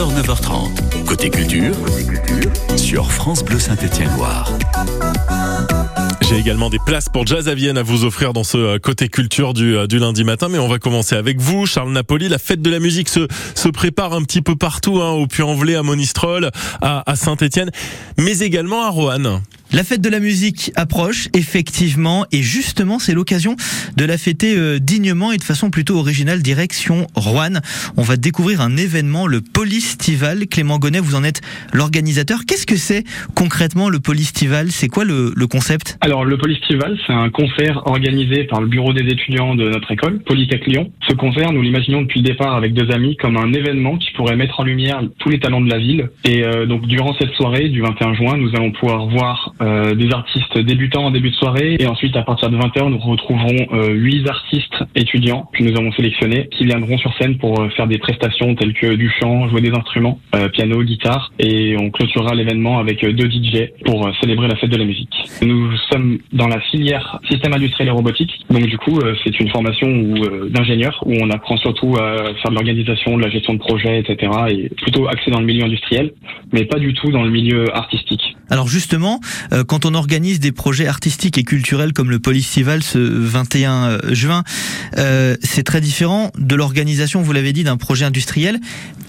9h, 9h30. Côté culture, sur France Bleu Saint-Étienne-Loire. J'ai également des places pour Jazz à Vienne à vous offrir dans ce euh, côté culture du, euh, du lundi matin. Mais on va commencer avec vous, Charles Napoli. La fête de la musique se, se prépare un petit peu partout, hein, au Puy-en-Velay, à Monistrol, à, à Saint-Étienne, mais également à Roanne. La fête de la musique approche, effectivement, et justement, c'est l'occasion de la fêter euh, dignement et de façon plutôt originale, direction Rouen. On va découvrir un événement, le Polystival. Clément Gonnet, vous en êtes l'organisateur. Qu'est-ce que c'est concrètement le Polystival? C'est quoi le, concept? Alors, le Polystival, c'est un concert organisé par le bureau des étudiants de notre école, Polytech Lyon. Ce concert, nous l'imaginons depuis le départ avec deux amis comme un événement qui pourrait mettre en lumière tous les talents de la ville. Et euh, donc, durant cette soirée du 21 juin, nous allons pouvoir voir euh, des artistes débutants en début de soirée et ensuite à partir de 20h nous retrouverons euh, huit artistes étudiants que nous avons sélectionnés qui viendront sur scène pour euh, faire des prestations telles que du chant, jouer des instruments, euh, piano, guitare et on clôturera l'événement avec deux DJ pour célébrer la fête de la musique. Nous sommes dans la filière système industriel et robotique donc du coup c'est une formation d'ingénieur où on apprend surtout à faire de l'organisation, de la gestion de projet, etc. et plutôt axé dans le milieu industriel mais pas du tout dans le milieu artistique. Alors justement, euh, quand on organise des projets artistiques et culturels comme le Polystival ce 21 euh, juin, euh, c'est très différent de l'organisation, vous l'avez dit, d'un projet industriel.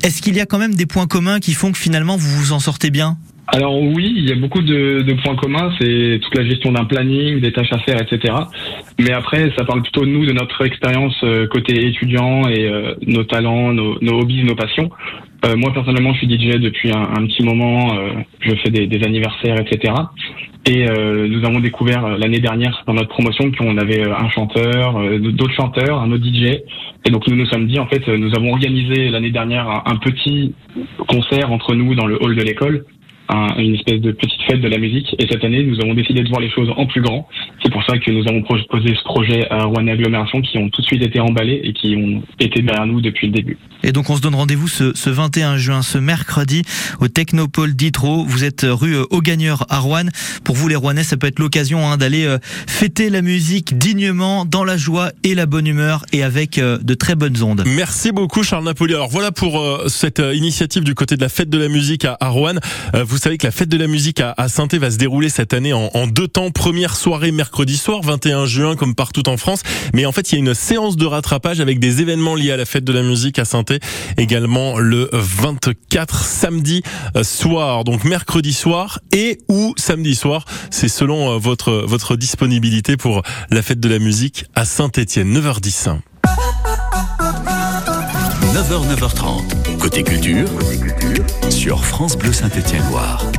Est-ce qu'il y a quand même des points communs qui font que finalement vous vous en sortez bien? Alors oui, il y a beaucoup de, de points communs, c'est toute la gestion d'un planning, des tâches à faire, etc. Mais après, ça parle plutôt de nous, de notre expérience côté étudiant et nos talents, nos, nos hobbies, nos passions. Euh, moi personnellement, je suis DJ depuis un, petit moment. Euh, je fais des, des, anniversaires, etc. Et euh, nous avons découvert euh, l'année dernière dans notre promotion qu'on avait un chanteur, d'autres chanteurs, un autre DJ. Et donc nous nous sommes dit en fait, nous avons organisé l'année dernière un petit concert entre nous dans le hall de l'école un, une espèce de petite fête de la musique. Et cette année, nous avons décidé de voir les choses en plus grand. C'est pour ça que nous avons proposé ce projet à Rouen Agglomération qui ont tout de suite été emballés et qui ont été derrière nous depuis le début. Et donc on se donne rendez-vous ce, ce 21 juin, ce mercredi, au Technopole d'Itro. Vous êtes rue Augagneur à Rouen. Pour vous les Rouennais, ça peut être l'occasion hein, d'aller euh, fêter la musique dignement, dans la joie et la bonne humeur et avec euh, de très bonnes ondes. Merci beaucoup Charles Napoli. Alors voilà pour euh, cette initiative du côté de la fête de la musique à, à Rouen. vous savez que la fête de la musique à, à saint va se dérouler cette année en, deux temps. Première soirée mercredi soir, 21 juin, comme partout en France. Mais en fait, il y a une séance de rattrapage avec des événements liés à la fête de la musique à saint également le 24 samedi euh, soir. Donc mercredi soir et ou samedi soir. C'est selon euh, votre, votre disponibilité pour la fête de la musique à Saint-Étienne. 9h10. 9h, 9h30. Côté sur France Bleu Saint-Étienne-Loire.